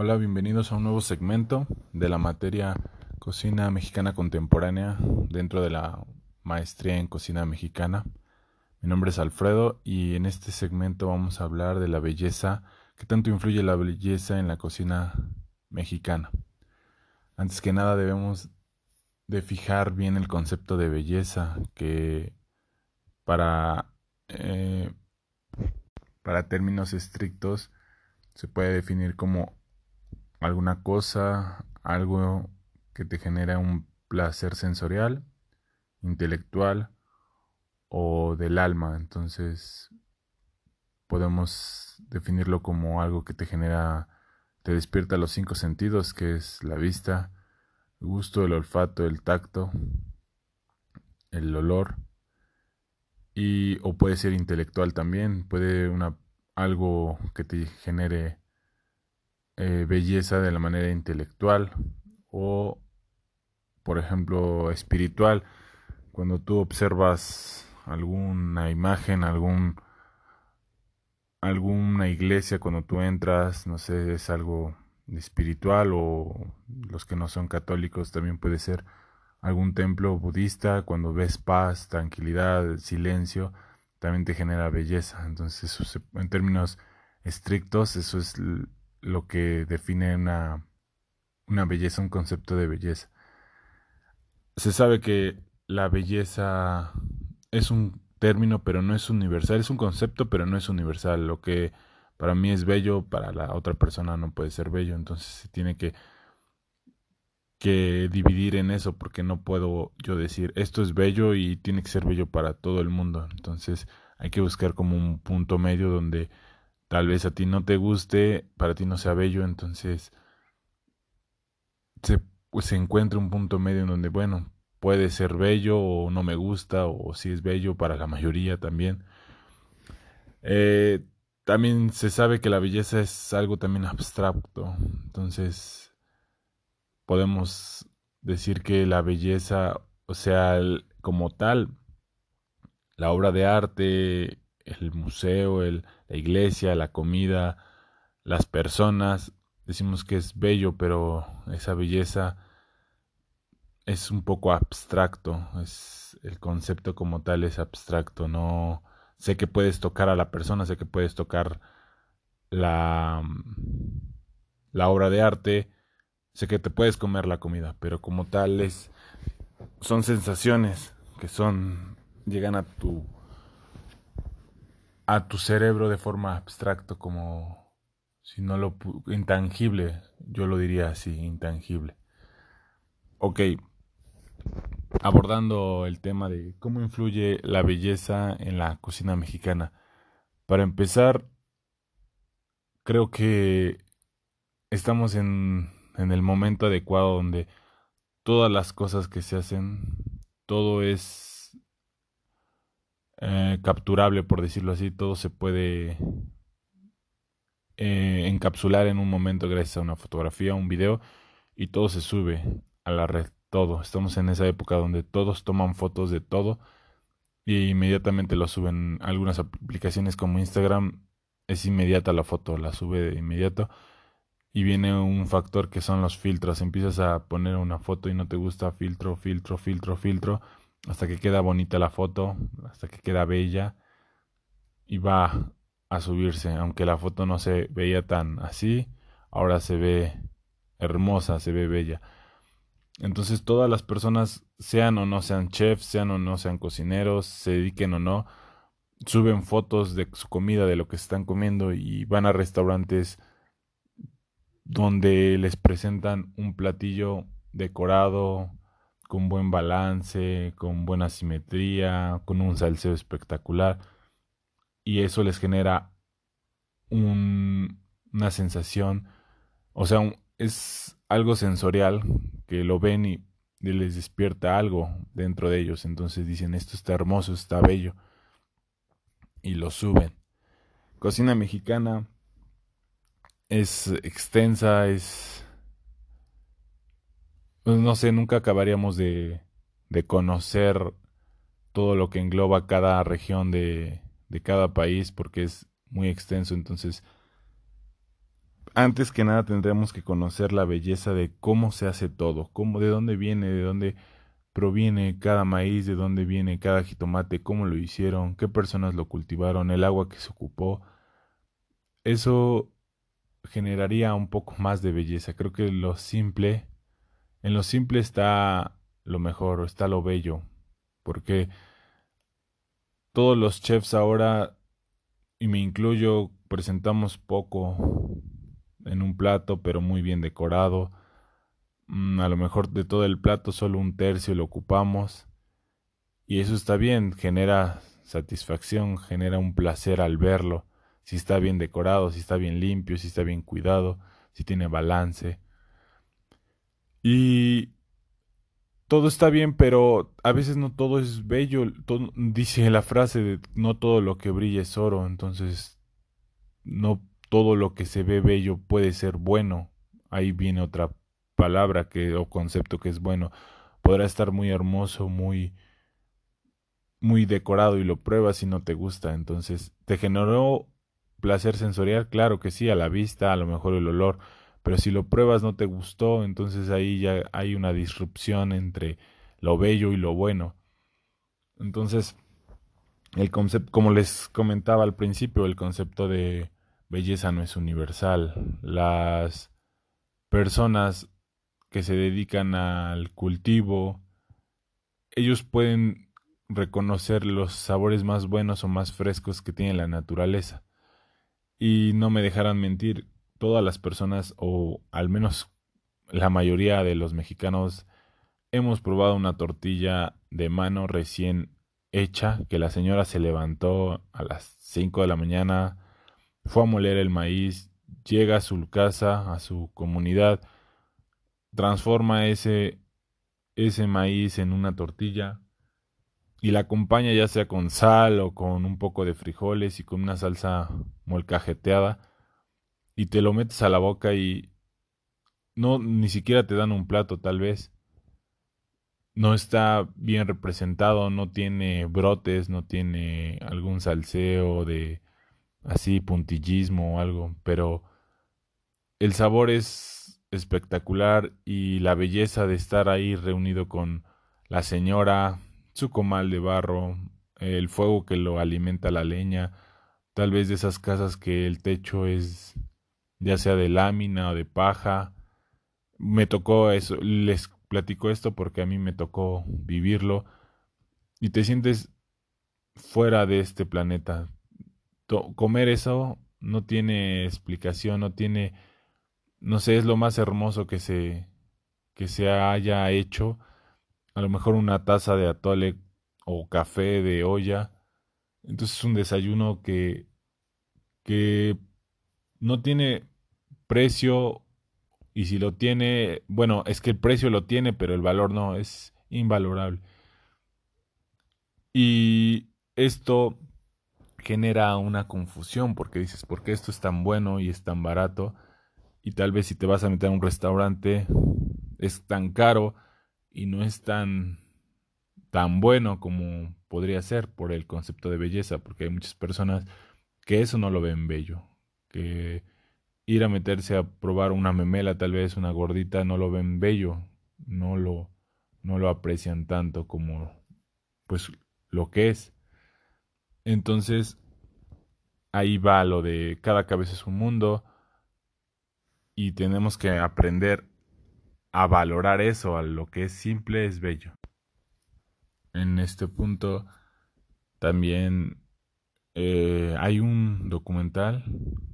Hola, bienvenidos a un nuevo segmento de la materia Cocina Mexicana Contemporánea dentro de la maestría en Cocina Mexicana. Mi nombre es Alfredo y en este segmento vamos a hablar de la belleza, qué tanto influye la belleza en la cocina mexicana. Antes que nada debemos de fijar bien el concepto de belleza que para, eh, para términos estrictos se puede definir como alguna cosa, algo que te genera un placer sensorial, intelectual o del alma. Entonces podemos definirlo como algo que te genera, te despierta los cinco sentidos, que es la vista, el gusto, el olfato, el tacto, el olor. Y, o puede ser intelectual también, puede una algo que te genere eh, belleza de la manera intelectual o, por ejemplo, espiritual. Cuando tú observas alguna imagen, algún alguna iglesia cuando tú entras, no sé, es algo espiritual o los que no son católicos también puede ser algún templo budista, cuando ves paz, tranquilidad, silencio, también te genera belleza. Entonces, en términos estrictos, eso es lo que define una, una belleza, un concepto de belleza. Se sabe que la belleza es un término, pero no es universal, es un concepto, pero no es universal. Lo que para mí es bello, para la otra persona no puede ser bello, entonces se tiene que que dividir en eso porque no puedo yo decir esto es bello y tiene que ser bello para todo el mundo. Entonces hay que buscar como un punto medio donde tal vez a ti no te guste, para ti no sea bello, entonces se, pues, se encuentra un punto medio en donde, bueno, puede ser bello o no me gusta o si es bello para la mayoría también. Eh, también se sabe que la belleza es algo también abstracto, entonces podemos decir que la belleza, o sea, como tal, la obra de arte, el museo, el, la iglesia, la comida, las personas. Decimos que es bello, pero esa belleza es un poco abstracto. Es el concepto como tal es abstracto. No sé que puedes tocar a la persona, sé que puedes tocar la la obra de arte, sé que te puedes comer la comida, pero como tal es son sensaciones que son llegan a tu a tu cerebro de forma abstracto, como si no lo intangible, yo lo diría así, intangible. Ok, abordando el tema de cómo influye la belleza en la cocina mexicana. Para empezar, creo que estamos en, en el momento adecuado donde todas las cosas que se hacen, todo es eh, capturable, por decirlo así, todo se puede eh, encapsular en un momento gracias a una fotografía, un video y todo se sube a la red, todo. Estamos en esa época donde todos toman fotos de todo y inmediatamente lo suben. Algunas aplicaciones como Instagram es inmediata la foto, la sube de inmediato y viene un factor que son los filtros. Empiezas a poner una foto y no te gusta, filtro, filtro, filtro, filtro hasta que queda bonita la foto, hasta que queda bella y va a subirse, aunque la foto no se veía tan así, ahora se ve hermosa, se ve bella. Entonces todas las personas, sean o no sean chefs, sean o no sean cocineros, se dediquen o no, suben fotos de su comida, de lo que están comiendo y van a restaurantes donde les presentan un platillo decorado, con buen balance, con buena simetría, con un salseo espectacular. Y eso les genera una sensación, o sea, es algo sensorial que lo ven y, les despierta algo dentro de ellos. Entonces dicen, esto está hermoso, está bello. Y lo suben. Cocina mexicana es extensa, es pues, no sé, nunca acabaríamos de, de conocer todo lo que engloba cada región de, de cada país porque es muy extenso. Entonces, antes que nada tendremos que conocer la belleza de cómo se hace todo, cómo, de dónde viene, de dónde proviene cada maíz, de dónde viene cada jitomate, cómo lo hicieron, qué personas lo cultivaron, el agua que se ocupó. Eso generaría un poco más de belleza. Creo que lo simple, en lo simple está lo mejor, está lo bello, porque todos los chefs ahora, y me incluyo, presentamos poco en un plato, pero muy bien decorado. Mm, a lo mejor de todo el plato solo un tercio lo ocupamos. Y eso está bien, genera satisfacción, genera un placer al verlo. Si está bien decorado, si está bien limpio, si está bien cuidado, si tiene balance. Y todo está bien, pero a veces no todo es bello. dice la frase de no todo lo que brilla es oro, entonces no todo lo que se ve bello puede ser bueno. Ahí viene otra palabra que o concepto que es bueno. Podrá estar muy hermoso, muy muy decorado y lo pruebas y no te gusta. Entonces, ¿te generó placer sensorial? Claro que sí, a la vista, a lo mejor el olor, pero si lo pruebas no te gustó, entonces ahí ya hay una disrupción entre lo bello y lo bueno. Entonces, el concepto, como les comentaba al principio, el concepto de belleza no es universal. Las personas que se dedican al cultivo, ellos pueden reconocer los sabores más buenos o más frescos que tiene la naturaleza. Y no me dejarán mentir, todas las personas, o al menos la mayoría de los mexicanos, hemos probado una tortilla de mano recién hecha, que la señora se levantó a las 5 de la mañana, fue a moler el maíz, llega a su casa, a su comunidad, transforma ese, ese maíz en una tortilla y la acompaña ya sea con sal o con un poco de frijoles y con una salsa molcajeteada y te lo metes a la boca y no ni siquiera te dan un plato tal vez. No está bien representado, no tiene brotes, no tiene algún salseo de así puntillismo o algo, pero el sabor es espectacular y la belleza de estar ahí reunido con la señora, su comal de barro, el fuego que lo alimenta la leña, tal vez de esas casas que el techo es ya sea de lámina o de paja. Me tocó eso, les platico esto porque a mí me tocó vivirlo y te sientes fuera de este planeta, comer eso no tiene explicación, no tiene, no sé, es lo más hermoso que se, que se haya hecho. A lo mejor una taza de atole o café de olla. Entonces es un desayuno que, que no tiene precio y si lo tiene, bueno, es que el precio lo tiene, pero el valor no, es invalorable. Y esto genera una confusión porque dices, ¿por qué esto es tan bueno y es tan barato? Y tal vez si te vas a meter a un restaurante es tan caro y no es tan tan bueno como podría ser por el concepto de belleza, porque hay muchas personas que eso no lo ven bello, que ir a meterse a probar una memela, tal vez una gordita, no lo ven bello, no lo no lo aprecian tanto como pues lo que es. Entonces, ahí va lo de cada cabeza es un mundo y tenemos que aprender a valorar eso, a lo que es simple es bello. En este punto también eh, hay un documental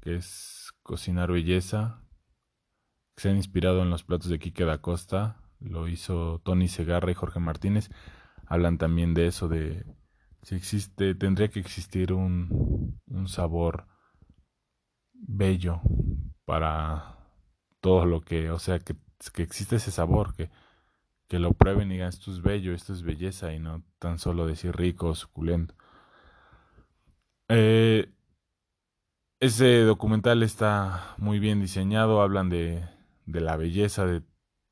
que es Cocinar Belleza, que se ha inspirado en los platos de Quique da Costa, lo hizo Tony Segarra y Jorge Martínez, hablan también de eso, de si existe, tendría que existir un, un sabor bello para todo lo que, o sea, que, que existe ese sabor, que, que lo prueben y digan esto es bello, esto es belleza y no tan solo decir rico o suculento. Eh, ese documental está muy bien diseñado, hablan de, de la belleza, de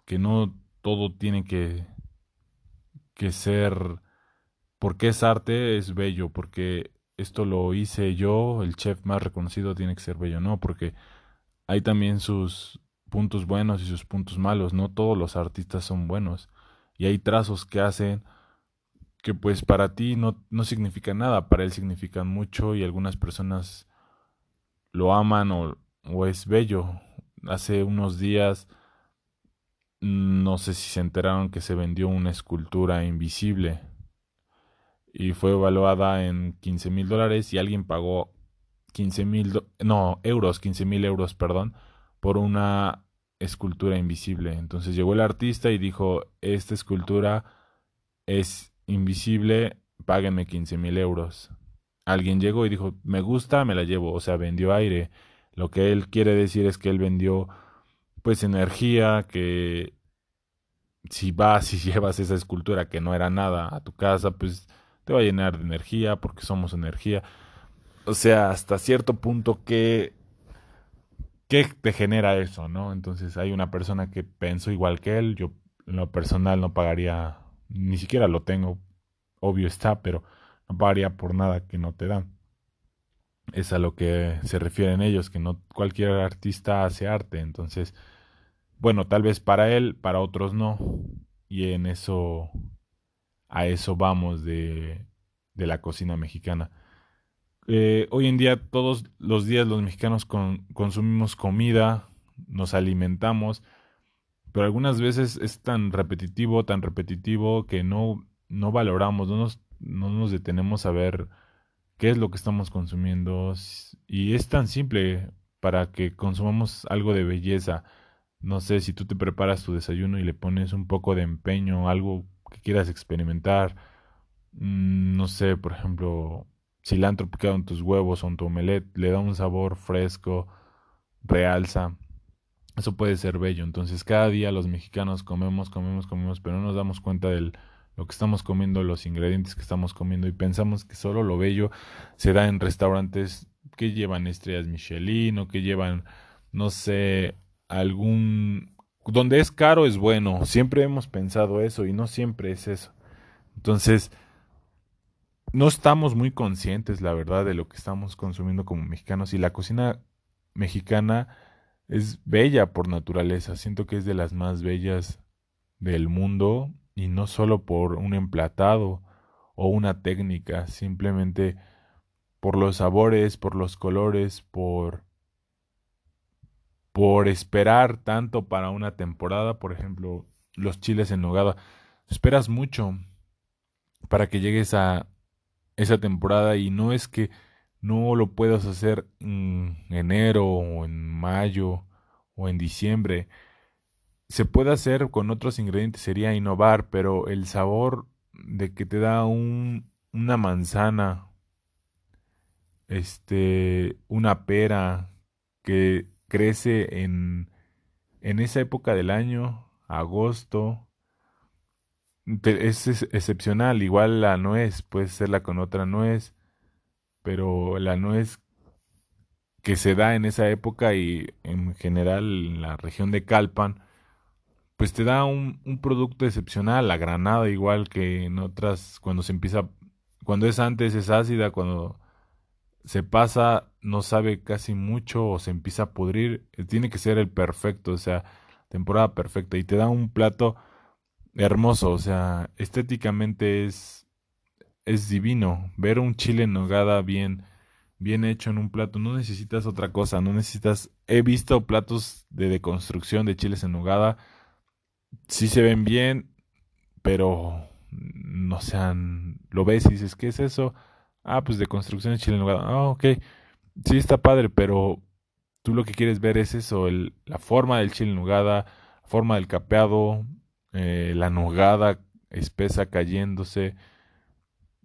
que no todo tiene que, que ser porque es arte, es bello, porque esto lo hice yo, el chef más reconocido tiene que ser bello, no, porque hay también sus puntos buenos y sus puntos malos. No todos los artistas son buenos. Y hay trazos que hacen que pues para ti no, no significan nada, para él significan mucho y algunas personas lo aman o, o es bello. Hace unos días no sé si se enteraron que se vendió una escultura invisible y fue evaluada en 15 mil dólares y alguien pagó 15 mil, no, euros, 15 mil euros, perdón, por una escultura invisible. Entonces llegó el artista y dijo, esta escultura es invisible, páguenme 15 mil euros. Alguien llegó y dijo, me gusta, me la llevo, o sea, vendió aire. Lo que él quiere decir es que él vendió pues energía, que si vas y llevas esa escultura que no era nada a tu casa, pues te va a llenar de energía porque somos energía. O sea, hasta cierto punto que ¿qué te genera eso, no? Entonces hay una persona que pensó igual que él, yo en lo personal no pagaría, ni siquiera lo tengo, obvio está, pero pagaría por nada que no te dan. Es a lo que se refieren ellos, que no cualquier artista hace arte, entonces, bueno, tal vez para él, para otros no, y en eso, a eso vamos de, de la cocina mexicana. Eh, hoy en día todos los días los mexicanos consumimos comida, nos alimentamos, pero algunas veces es tan repetitivo, tan repetitivo que no, no valoramos, no nos, no nos detenemos a ver qué es lo que estamos consumiendo y es tan simple para que consumamos algo de belleza. No sé si tú te preparas tu desayuno y le pones un poco de empeño, algo que quieras experimentar. Mm, no sé, por ejemplo, cilantro picado en tus huevos o en tu omelette, le da un sabor fresco, realza. Eso puede ser bello. Entonces cada día los mexicanos comemos, comemos, comemos, pero no nos damos cuenta de lo que estamos comiendo, los ingredientes que estamos comiendo y pensamos que solo lo bello se da en restaurantes que llevan estrellas Michelin o que llevan, no sé, algún... Donde es caro es bueno. Siempre hemos pensado eso y no siempre es eso. Entonces, no estamos muy conscientes, la verdad, de lo que estamos consumiendo como mexicanos. Y la cocina mexicana es bella por naturaleza. Siento que es de las más bellas del mundo y no solo por un emplatado o una técnica, simplemente por los sabores, por los colores, por por esperar tanto para una temporada, por ejemplo, los chiles en nogada. Esperas mucho para que llegues a esa temporada y no es que no lo puedas hacer en enero o en mayo o en diciembre. Se puede hacer con otros ingredientes, sería innovar, pero el sabor de que te da un, una manzana, este, una pera que crece en, en esa época del año, agosto, es, excepcional, igual la nuez, puede serla con otra nuez, pero la nuez que se da en esa época y en general en la región de Calpan, pues te da un, un producto excepcional, la granada igual que en otras, cuando se empieza, cuando es antes es ácida, cuando se pasa no sabe casi mucho o se empieza a pudrir, tiene que ser el perfecto, o sea, temporada perfecta y te da un plato hermoso, o sea, estéticamente es, es divino. Ver un chile en nogada bien, bien hecho en un plato, no necesitas otra cosa, no necesitas... He visto platos de deconstrucción de chiles en nogada, sí se ven bien, pero no sean... Lo ves y dices, ¿qué es eso? Ah, pues de construcción de chile en nogada. Ah, ok. Sí está padre, pero tú lo que quieres ver es eso, el, la forma del chile en nogada, la forma del capeado, eh, la nogada espesa cayéndose,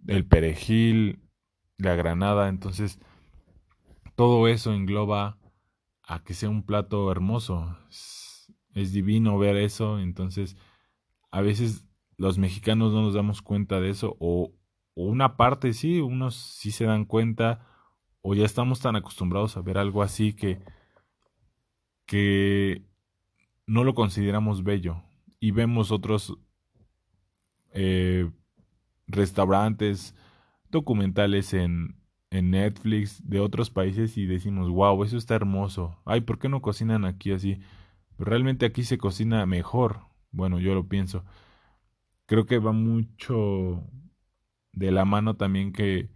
el perejil, la granada, entonces todo eso engloba a que sea un plato hermoso. Es, divino ver eso, entonces a veces los mexicanos no nos damos cuenta de eso o, una parte sí, unos sí se dan cuenta o ya estamos tan acostumbrados a ver algo así que que no lo consideramos bello y vemos otros eh, restaurantes, documentales en, en Netflix de otros países y decimos, wow, eso está hermoso. Ay, ¿por qué no cocinan aquí así? Realmente aquí se cocina mejor. Bueno, yo lo pienso. Creo que va mucho de la mano también que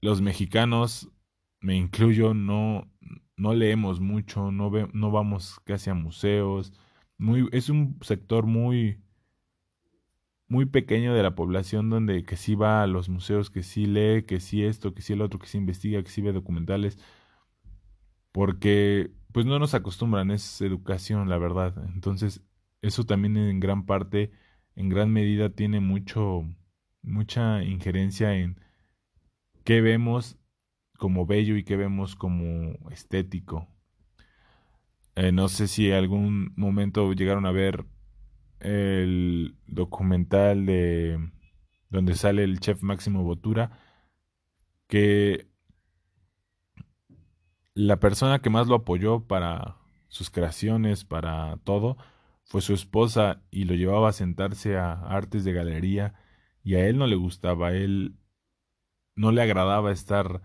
los mexicanos, me incluyo, no, no leemos mucho, no, no vamos casi a museos. Muy, es un sector muy muy pequeño de la población donde que sí va a los museos, que sí lee, que sí esto, que sí el otro, que sí investiga, que sí ve documentales, porque pues no nos acostumbran, es educación, la verdad. Entonces, eso también en gran parte, en gran medida tiene mucho, mucha injerencia en qué vemos como bello y qué vemos como estético. Eh, no sé si algún momento llegaron a ver el documental de donde sale el chef Máximo Botura, que la persona que más lo apoyó para sus creaciones, para todo, fue su esposa y lo llevaba a sentarse a artes de galería y a él no le gustaba, a él no le agradaba estar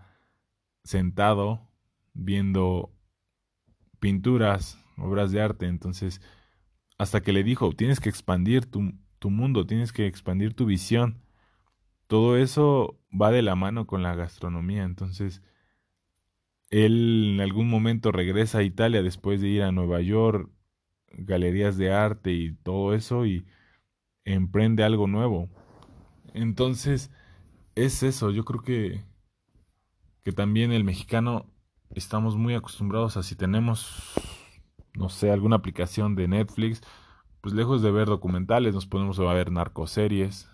sentado viendo pinturas, obras de arte, entonces hasta que le dijo, tienes que expandir tu, tu mundo, tienes que expandir tu visión. Todo eso va de la mano con la gastronomía, entonces él en algún momento regresa a Italia después de ir a Nueva York, galerías de arte y todo eso y emprende algo nuevo. Entonces, es eso, yo creo que que también el mexicano estamos muy acostumbrados a si tenemos no sé, alguna aplicación de Netflix, pues lejos de ver documentales nos ponemos a ver narcoseries,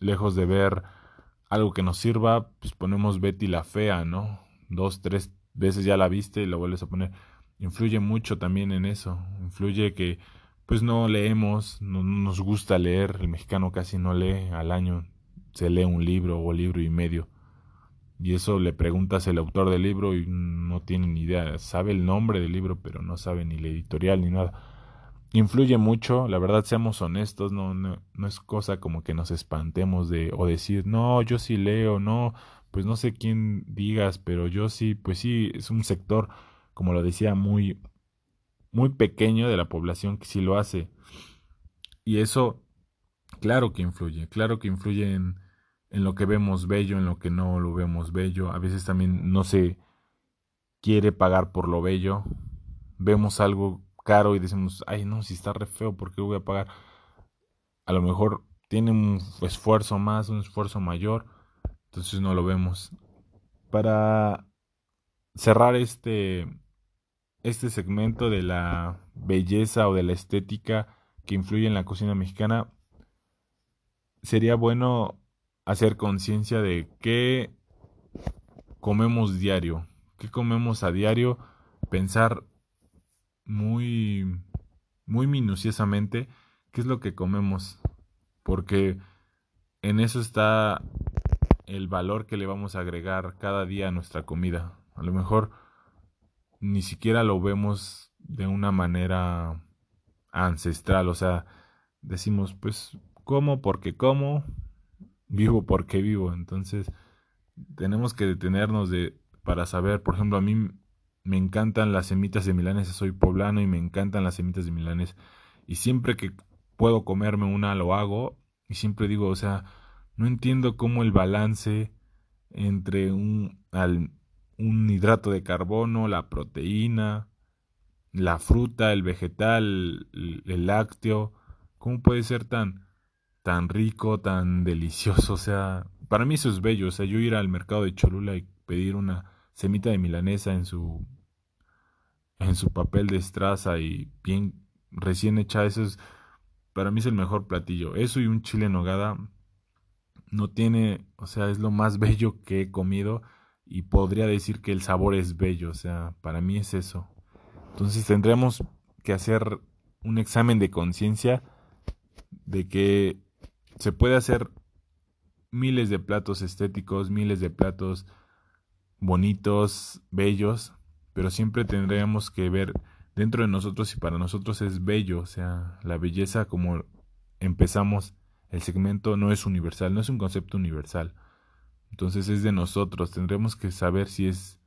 lejos de ver algo que nos sirva, pues ponemos Betty la Fea, ¿no? Dos, tres veces ya la viste y la vuelves a poner. Influye mucho también en eso, influye que pues no leemos, no, nos gusta leer, el mexicano casi no lee al año, se lee un libro o libro y medio y eso le preguntas al autor del libro y no tiene ni idea, sabe el nombre del libro, pero no sabe ni la editorial ni nada. Influye mucho, la verdad, seamos honestos, no, no, no es cosa como que nos espantemos de o decir, no, yo sí leo, no, pues no sé quién digas, pero yo sí, pues sí, es un sector, como lo decía, muy, muy pequeño de la población que sí lo hace. Y eso, claro que influye, claro que influye en, en lo que vemos bello, en lo que no lo vemos bello. A veces también no se quiere pagar por lo bello. Vemos algo caro y decimos, ay no, si está re feo, ¿por qué voy a pagar? A lo mejor tiene un esfuerzo más, un esfuerzo mayor, entonces no lo vemos. Para cerrar este, este segmento de la belleza o de la estética que influye en la cocina mexicana, sería bueno hacer conciencia de qué comemos diario, qué comemos a diario, pensar muy muy minuciosamente qué es lo que comemos, porque en eso está el valor que le vamos a agregar cada día a nuestra comida. A lo mejor ni siquiera lo vemos de una manera ancestral, o sea, decimos, pues como porque como, vivo porque vivo. Entonces, tenemos que detenernos de para saber, por ejemplo, a mí me encantan las semitas de milanesa, soy poblano y me encantan las semitas de milanesa. Y siempre que puedo comerme una lo hago y siempre digo, o sea, no entiendo cómo el balance entre un, un hidrato de carbono, la proteína, la fruta, el vegetal, el lácteo, cómo puede ser tan tan rico, tan delicioso. O sea, para mí eso es bello. O sea, yo ir al mercado de Cholula y pedir una semita de milanesa en su en su papel de estraza y bien recién hecha, eso es para mí es el mejor platillo. Eso y un chile en nogada no tiene, o sea, es lo más bello que he comido y podría decir que el sabor es bello, o sea, para mí es eso. Entonces tendremos que hacer un examen de conciencia de que se puede hacer miles de platos estéticos, miles de platos bonitos, bellos, pero siempre tendríamos que ver dentro de nosotros y para nosotros es bello, o sea, la belleza como empezamos el segmento no es universal, no es un concepto universal. Entonces es de nosotros, tendremos que saber si es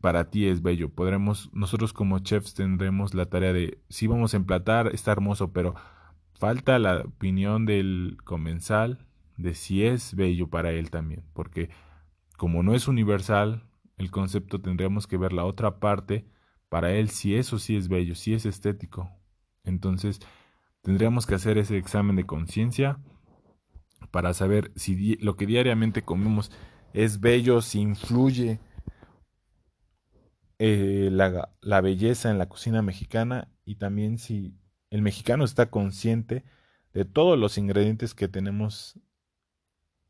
para ti es bello. Podremos, nosotros como chefs tendremos la tarea de, si vamos a emplatar, está hermoso, pero falta la opinión del comensal de si es bello para él también, porque como no es universal, el concepto tendríamos que ver la otra parte para él si eso sí es bello, si es estético. Entonces, tendríamos que hacer ese examen de conciencia para saber si lo que diariamente comemos es bello, si influye eh, la, la belleza en la cocina mexicana y también si el mexicano está consciente de todos los ingredientes que tenemos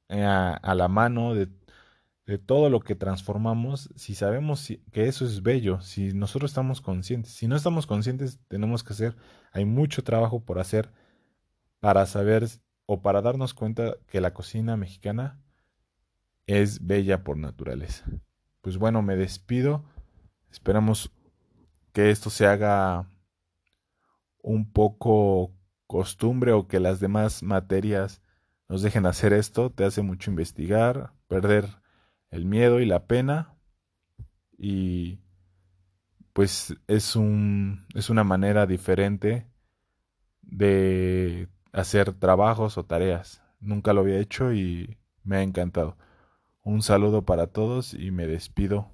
eh, a, la mano, de, de, todo lo que transformamos, si sabemos que eso es bello, si nosotros estamos conscientes, si no estamos conscientes, tenemos que hacer, hay mucho trabajo por hacer para saber o para darnos cuenta que la cocina mexicana es bella por naturaleza. Pues bueno, me despido. Esperamos que esto se haga un poco costumbre o que las demás materias nos dejen hacer esto. Te hace mucho investigar, perder el miedo y la pena. Y pues es un es una manera diferente de hacer trabajos o tareas. Nunca lo había hecho y me ha encantado. Un saludo para todos y me despido